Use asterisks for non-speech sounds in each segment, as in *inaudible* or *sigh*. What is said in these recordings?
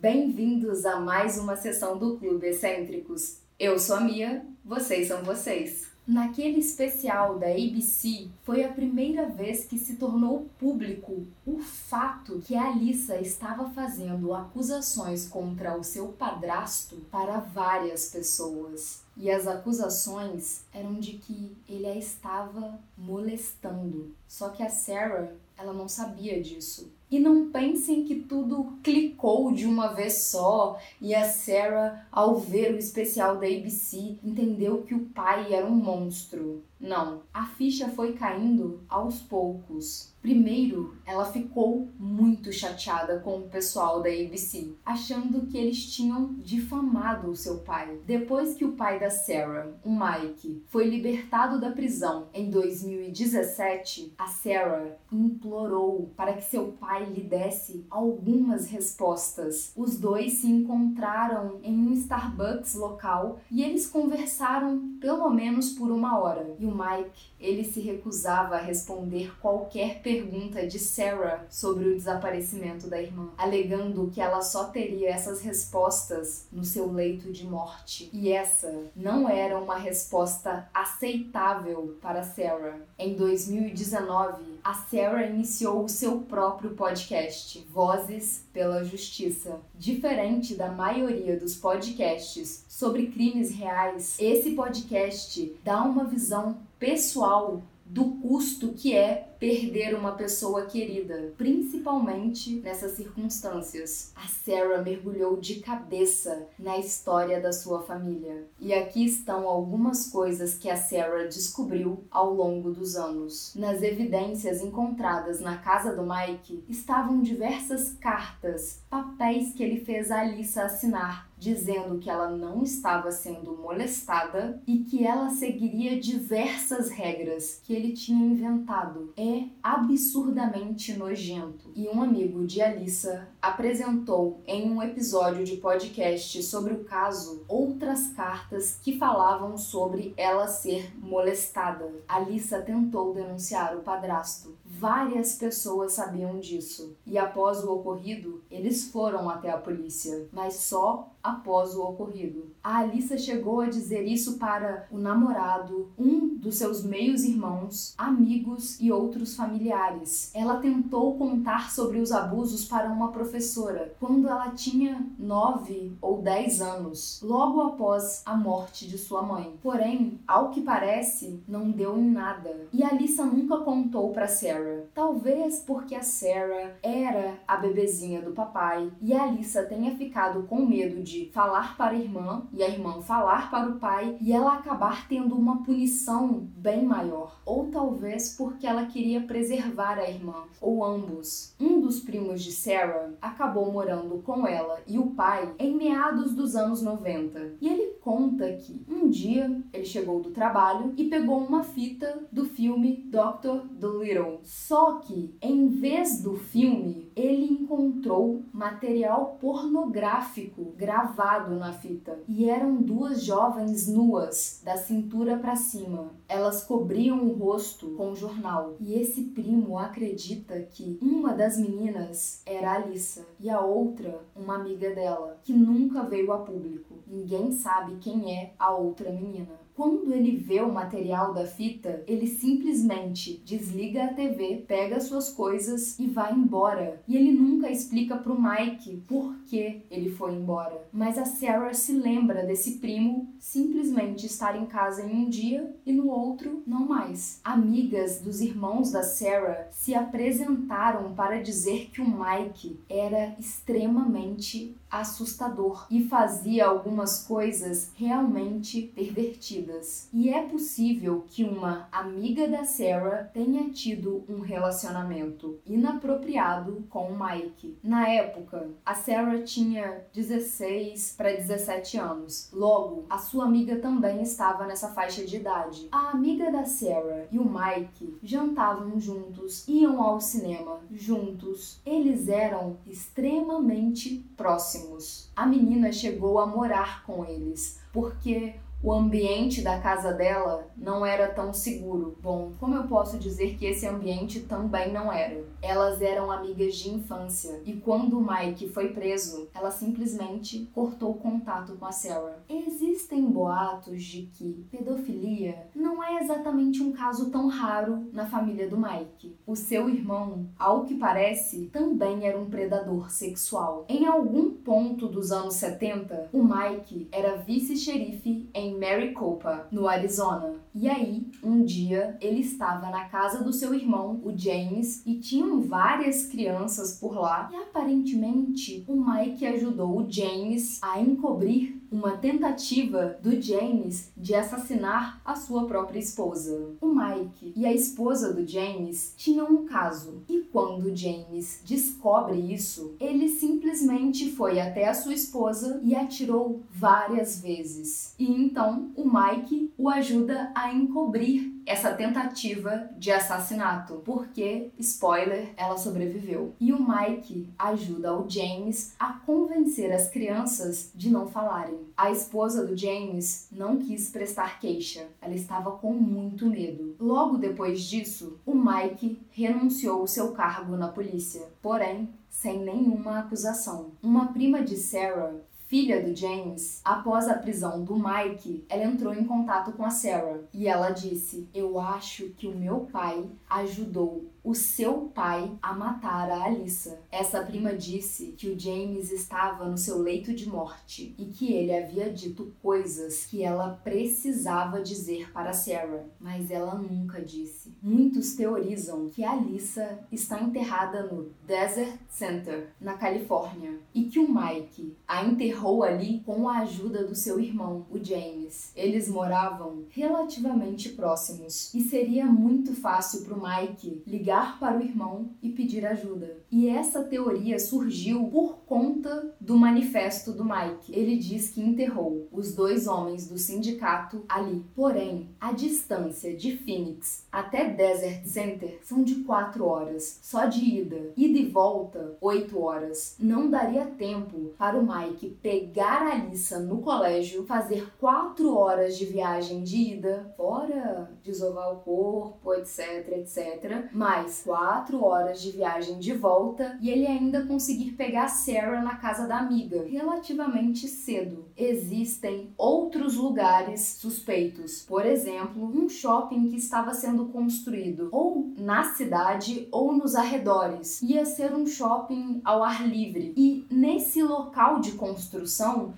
Bem-vindos a mais uma sessão do Clube Excêntricos. Eu sou a Mia, vocês são vocês. Naquele especial da ABC, foi a primeira vez que se tornou público o fato que a Alissa estava fazendo acusações contra o seu padrasto para várias pessoas. E as acusações eram de que ele a estava molestando. Só que a Sarah, ela não sabia disso. E não pensem que tudo clicou de uma vez só e a Sarah, ao ver o especial da ABC, entendeu que o pai era um monstro. Não, a ficha foi caindo aos poucos. Primeiro, ela ficou muito chateada com o pessoal da ABC, achando que eles tinham difamado o seu pai. Depois que o pai da Sarah, o Mike, foi libertado da prisão em 2017, a Sarah implorou para que seu pai lhe desse algumas respostas. Os dois se encontraram em um Starbucks local e eles conversaram pelo menos por uma hora. E o Mike, ele se recusava a responder qualquer pergunta de Sarah sobre o desaparecimento da irmã, alegando que ela só teria essas respostas no seu leito de morte. E essa não era uma resposta aceitável para Sarah. Em 2019, a Sarah iniciou o seu próprio podcast, Vozes pela Justiça. Diferente da maioria dos podcasts sobre crimes reais, esse podcast dá uma visão pessoal do custo que é perder uma pessoa querida, principalmente nessas circunstâncias. A Sarah mergulhou de cabeça na história da sua família. E aqui estão algumas coisas que a Sarah descobriu ao longo dos anos. Nas evidências encontradas na casa do Mike estavam diversas cartas, papéis que ele fez a Alissa assinar dizendo que ela não estava sendo molestada e que ela seguiria diversas regras que ele tinha inventado. É absurdamente nojento. E um amigo de Alissa apresentou em um episódio de podcast sobre o caso outras cartas que falavam sobre ela ser molestada. Alissa tentou denunciar o padrasto. Várias pessoas sabiam disso e após o ocorrido, eles foram até a polícia, mas só após o ocorrido. A Alissa chegou a dizer isso para o namorado, um dos seus meios irmãos, amigos e outros familiares. Ela tentou contar sobre os abusos para uma professora quando ela tinha 9 ou 10 anos, logo após a morte de sua mãe. Porém, ao que parece, não deu em nada. E Alissa nunca contou para Sarah. Talvez porque a Sarah era a bebezinha do papai e a Alissa tenha ficado com medo de falar para a irmã e a irmã falar para o pai e ela acabar tendo uma punição bem maior. Ou talvez porque ela queria preservar a irmã, ou ambos. Um dos primos de Sarah acabou morando com ela e o pai em meados dos anos 90. E ele conta que um dia ele chegou do trabalho e pegou uma fita do filme Dr. Dolittle. Só que, em vez do filme, ele encontrou material pornográfico gravado na fita. E eram duas jovens nuas, da cintura para cima. Elas cobriam o rosto com um jornal. E esse primo acredita que uma das meninas era Alissa e a outra uma amiga dela, que nunca veio a público. Ninguém sabe quem é a outra menina. Quando ele vê o material da fita, ele simplesmente desliga a TV, pega suas coisas e vai embora. E ele nunca explica pro Mike por que ele foi embora. Mas a Sarah se lembra desse primo simplesmente estar em casa em um dia e no outro não mais. Amigas dos irmãos da Sarah se apresentaram para dizer que o Mike era extremamente assustador e fazia algumas coisas realmente pervertidas. E é possível que uma amiga da Sarah tenha tido um relacionamento inapropriado com o Mike. Na época, a Sarah tinha 16 para 17 anos. Logo, a sua amiga também estava nessa faixa de idade. A amiga da Sarah e o Mike jantavam juntos, iam ao cinema juntos. Eles eram extremamente próximos. A menina chegou a morar com eles porque o ambiente da casa dela não era tão seguro. Bom, como eu posso dizer que esse ambiente também não era? Elas eram amigas de infância e quando o Mike foi preso, ela simplesmente cortou contato com a Sarah. Existem boatos de que pedofilia não é exatamente um caso tão raro na família do Mike. O seu irmão, ao que parece, também era um predador sexual. Em algum ponto dos anos 70, o Mike era vice-xerife em Maricopa, no Arizona. E aí, um dia, ele estava na casa do seu irmão, o James, e tinham várias crianças por lá. E aparentemente, o Mike ajudou o James a encobrir uma tentativa do James de assassinar a sua própria esposa. O Mike e a esposa do James tinham um caso, e quando James descobre isso, ele simplesmente foi até a sua esposa e atirou várias vezes. E então o Mike o ajuda a encobrir essa tentativa de assassinato, porque, spoiler, ela sobreviveu. E o Mike ajuda o James a convencer as crianças de não falarem. A esposa do James não quis prestar queixa, ela estava com muito medo. Logo depois disso, o Mike renunciou ao seu cargo na polícia, porém sem nenhuma acusação. Uma prima de Sarah filha do James, após a prisão do Mike, ela entrou em contato com a Sarah e ela disse: Eu acho que o meu pai ajudou o seu pai a matar a Alissa. Essa prima disse que o James estava no seu leito de morte e que ele havia dito coisas que ela precisava dizer para Sarah, mas ela nunca disse. Muitos teorizam que a Alissa está enterrada no Desert Center, na Califórnia, e que o Mike a enterrou ali com a ajuda do seu irmão, o James. Eles moravam relativamente próximos e seria muito fácil para o Mike ligar ligar para o irmão e pedir ajuda. E essa teoria surgiu por conta do manifesto do Mike. Ele diz que enterrou os dois homens do sindicato ali. Porém, a distância de Phoenix até Desert Center são de 4 horas, só de ida. Ida e volta, 8 horas. Não daria tempo para o Mike pegar a Alissa no colégio, fazer 4 horas de viagem de ida, fora desovar o corpo, etc, etc. Mais quatro horas de viagem de volta e ele ainda conseguir pegar Sarah na casa da amiga relativamente cedo. Existem outros lugares suspeitos, por exemplo, um shopping que estava sendo construído ou na cidade ou nos arredores. Ia ser um shopping ao ar livre e nesse local de construção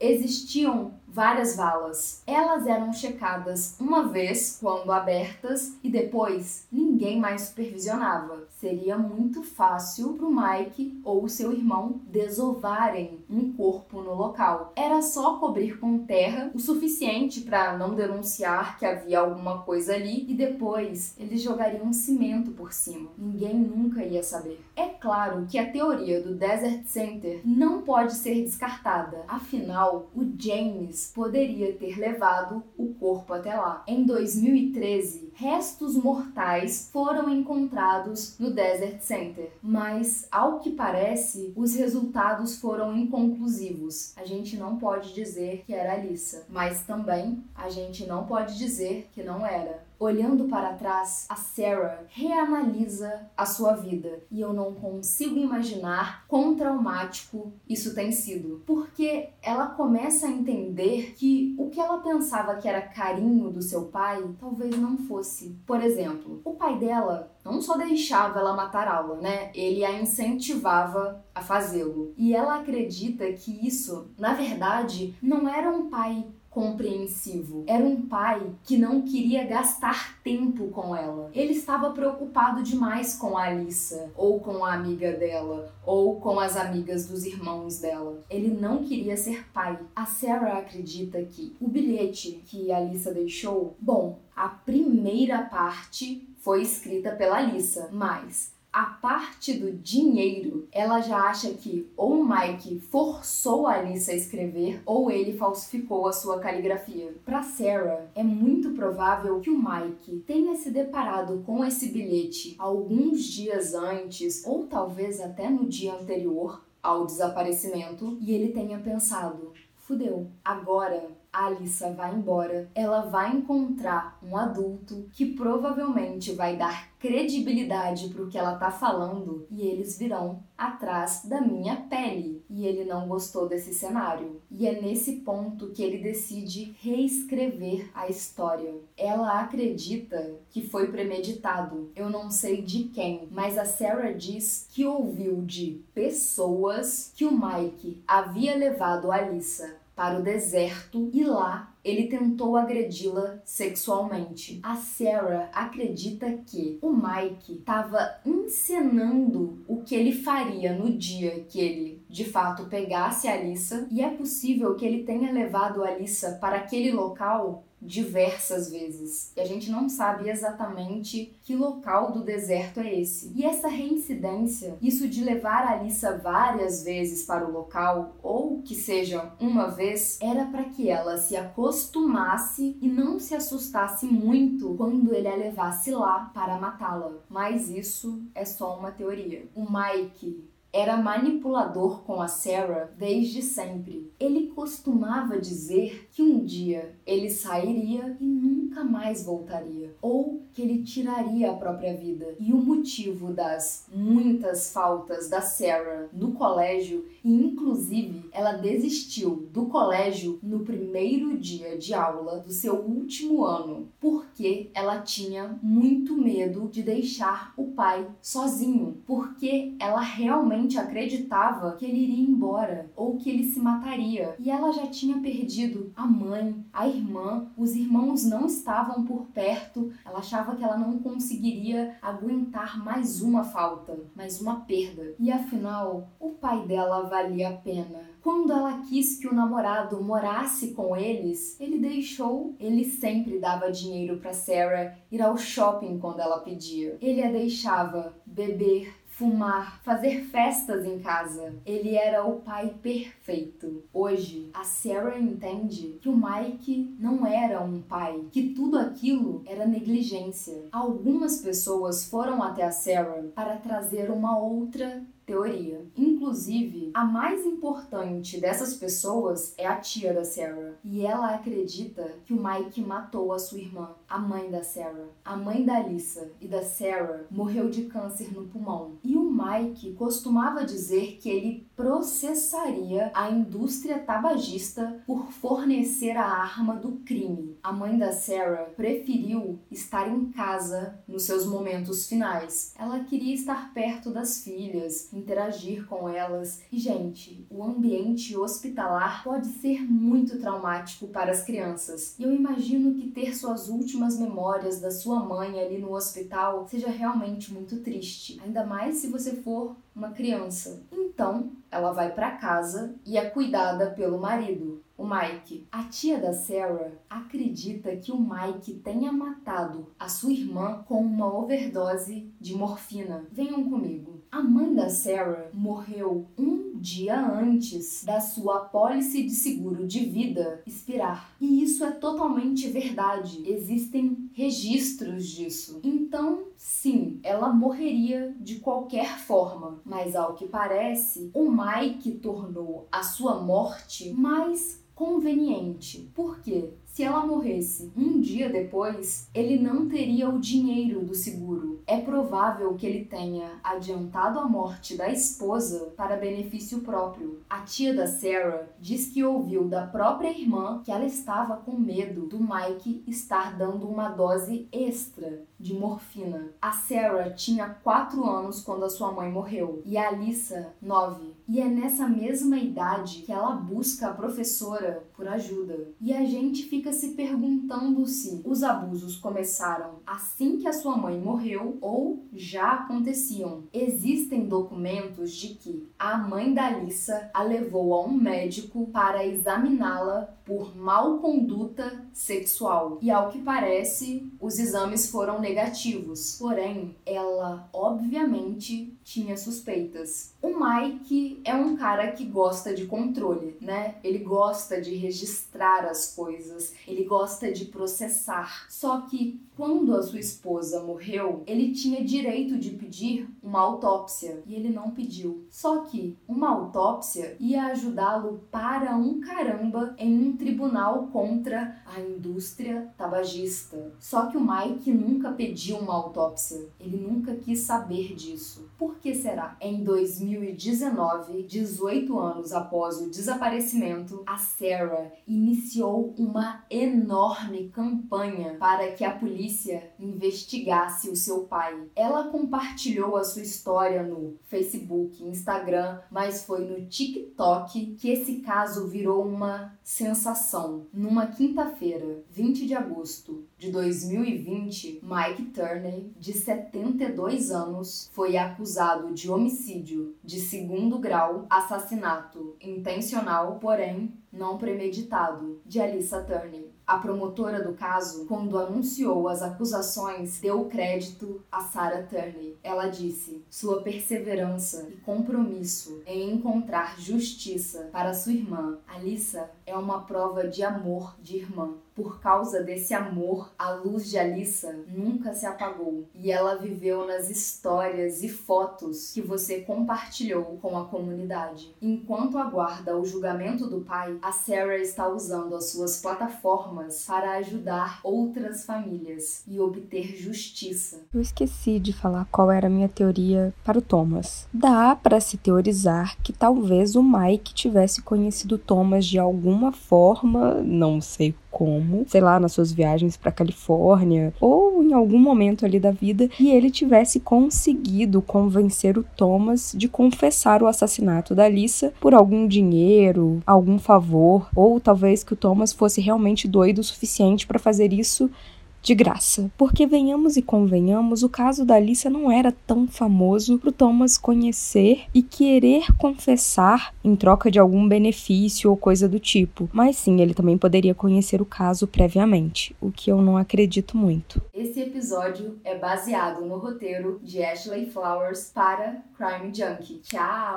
existiam várias valas. Elas eram checadas uma vez quando abertas e depois ninguém mais supervisionava. Seria muito fácil para o Mike ou seu irmão desovarem um corpo no local. Era só cobrir com terra o suficiente para não denunciar que havia alguma coisa ali e depois eles jogariam cimento por cima. Ninguém nunca ia saber. É claro que a teoria do Desert Center não pode ser descartada. Afinal, o James poderia ter levado o corpo até lá. Em 2013, restos mortais foram encontrados no Desert Center, mas ao que parece, os resultados foram inconclusivos. A gente não pode dizer que era Alissa, mas também a gente não pode dizer que não era. Olhando para trás, a Sarah reanalisa a sua vida e eu não consigo imaginar quão traumático isso tem sido, porque ela começa a entender que o que ela pensava que era carinho do seu pai talvez não fosse. Por exemplo, o pai dela não só deixava ela matar aula, né? Ele a incentivava a fazê-lo. E ela acredita que isso, na verdade, não era um pai compreensivo. Era um pai que não queria gastar tempo com ela. Ele estava preocupado demais com a Alissa, ou com a amiga dela, ou com as amigas dos irmãos dela. Ele não queria ser pai. A Sarah acredita que o bilhete que a Alissa deixou, bom, a primeira parte foi escrita pela Alissa, mas a parte do dinheiro, ela já acha que ou o Mike forçou a Alice a escrever ou ele falsificou a sua caligrafia. Para Sarah, é muito provável que o Mike tenha se deparado com esse bilhete alguns dias antes ou talvez até no dia anterior ao desaparecimento e ele tenha pensado: fudeu, agora a Alissa vai embora, ela vai encontrar um adulto que provavelmente vai dar credibilidade para o que ela tá falando e eles virão atrás da minha pele. E ele não gostou desse cenário. E é nesse ponto que ele decide reescrever a história. Ela acredita que foi premeditado. Eu não sei de quem, mas a Sarah diz que ouviu de pessoas que o Mike havia levado a Alissa para o deserto e lá ele tentou agredi-la sexualmente. A Sarah acredita que o Mike estava encenando o que ele faria no dia que ele de fato pegasse a Alissa e é possível que ele tenha levado a Alissa para aquele local diversas vezes. E a gente não sabe exatamente que local do deserto é esse. E essa reincidência, isso de levar a Alissa várias vezes para o local, ou que seja uma vez, era para que ela se acostumasse e não se assustasse muito quando ele a levasse lá para matá-la. Mas isso é só uma teoria. O Mike era manipulador com a Sarah desde sempre. Ele costumava dizer que um dia ele sairia e nunca mais voltaria, ou que ele tiraria a própria vida. E o motivo das muitas faltas da Sarah no colégio, e inclusive ela desistiu do colégio no primeiro dia de aula do seu último ano, porque ela tinha muito medo de deixar o pai sozinho, porque ela realmente acreditava que ele iria embora ou que ele se mataria. E ela já tinha perdido a mãe, a irmã, os irmãos não estavam por perto. Ela achava que ela não conseguiria aguentar mais uma falta, mais uma perda. E afinal, o pai dela valia a pena. Quando ela quis que o namorado morasse com eles, ele deixou. Ele sempre dava dinheiro para Sarah ir ao shopping quando ela pedia. Ele a deixava beber, fumar, fazer festas em casa. Ele era o pai perfeito. Hoje, a Sarah entende que o Mike não era um pai, que tudo aquilo era negligência. Algumas pessoas foram até a Sarah para trazer uma outra teoria. Inclusive, a mais importante dessas pessoas é a tia da Sarah. E ela acredita que o Mike matou a sua irmã, a mãe da Sarah. A mãe da Alissa e da Sarah morreu de câncer no pulmão. E o Mike costumava dizer que ele processaria a indústria tabagista por fornecer a arma do crime. A mãe da Sarah preferiu estar em casa nos seus momentos finais. Ela queria estar perto das filhas, interagir com elas. E, gente, o ambiente hospitalar pode ser muito traumático para as crianças. E eu imagino que ter suas últimas memórias da sua mãe ali no hospital seja realmente muito triste. Ainda mais se você for uma criança. Então, ela vai para casa e é cuidada pelo marido, o Mike. A tia da Sarah acredita que o Mike tenha matado a sua irmã com uma overdose de morfina. Venham comigo. A mãe da Sarah morreu um dia antes da sua apólice de seguro de vida expirar. E isso é totalmente verdade. Existem registros disso. Então, sim, ela morreria de qualquer forma. Mas ao que parece, o Mike tornou a sua morte mais conveniente. Por quê? Se ela morresse um dia depois, ele não teria o dinheiro do seguro. É provável que ele tenha adiantado a morte da esposa para benefício próprio. A tia da Sarah diz que ouviu da própria irmã que ela estava com medo do Mike estar dando uma dose extra de morfina. A Sarah tinha 4 anos quando a sua mãe morreu e a Alissa 9. E é nessa mesma idade que ela busca a professora por ajuda. E a gente fica se perguntando se os abusos começaram assim que a sua mãe morreu ou já aconteciam. Existem documentos de que a mãe da Alissa a levou a um médico para examiná-la por mal conduta sexual. E ao que parece, os exames foram negativos. Porém, ela obviamente tinha suspeitas. O Mike é um cara que gosta de controle, né? Ele gosta de registrar as coisas, ele gosta de processar. Só que Quando a sua esposa morreu, ele tinha direito de pedir uma autópsia e ele não pediu. Só que uma autópsia ia ajudá-lo para um caramba em um tribunal contra a indústria tabagista. Só que o Mike nunca pediu uma autópsia. Ele nunca quis saber disso. Por que será? Em 2019, 18 anos após o desaparecimento, a Sarah iniciou uma enorme campanha para que a polícia investigasse o seu pai. Ela compartilhou a sua história no Facebook, Instagram, mas foi no TikTok que esse caso virou uma sensação. Numa quinta-feira, 20 de agosto de 2020, Mike Turney, de 72 anos, foi acusado de homicídio de segundo grau, assassinato intencional, porém não premeditado, de Alyssa Turney. A promotora do caso, quando anunciou as acusações, deu crédito a Sarah Turney. Ela disse: "Sua perseverança e compromisso em encontrar justiça para sua irmã, Alyssa, é uma prova de amor de irmã. Por causa desse amor, a luz de Alissa nunca se apagou e ela viveu nas histórias e fotos que você compartilhou com a comunidade. Enquanto aguarda o julgamento do pai, a Sarah está usando as suas plataformas para ajudar outras famílias e obter justiça. Eu esqueci de falar qual era a minha teoria para o Thomas. Dá para se teorizar que talvez o Mike tivesse conhecido Thomas de alguma forma, não sei como, sei lá, nas suas viagens para Califórnia ou em algum momento ali da vida e ele tivesse conseguido convencer o Thomas de confessar o assassinato da Lisa por algum dinheiro, algum favor, ou talvez que o Thomas fosse realmente doido o suficiente para fazer isso de graça. Porque venhamos e convenhamos, o caso da Alicia não era tão famoso pro Thomas conhecer e querer confessar em troca de algum benefício ou coisa do tipo. Mas sim, ele também poderia conhecer o caso previamente, o que eu não acredito muito. Esse episódio é baseado no roteiro de Ashley Flowers para Crime Junkie. Tchau!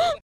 *laughs*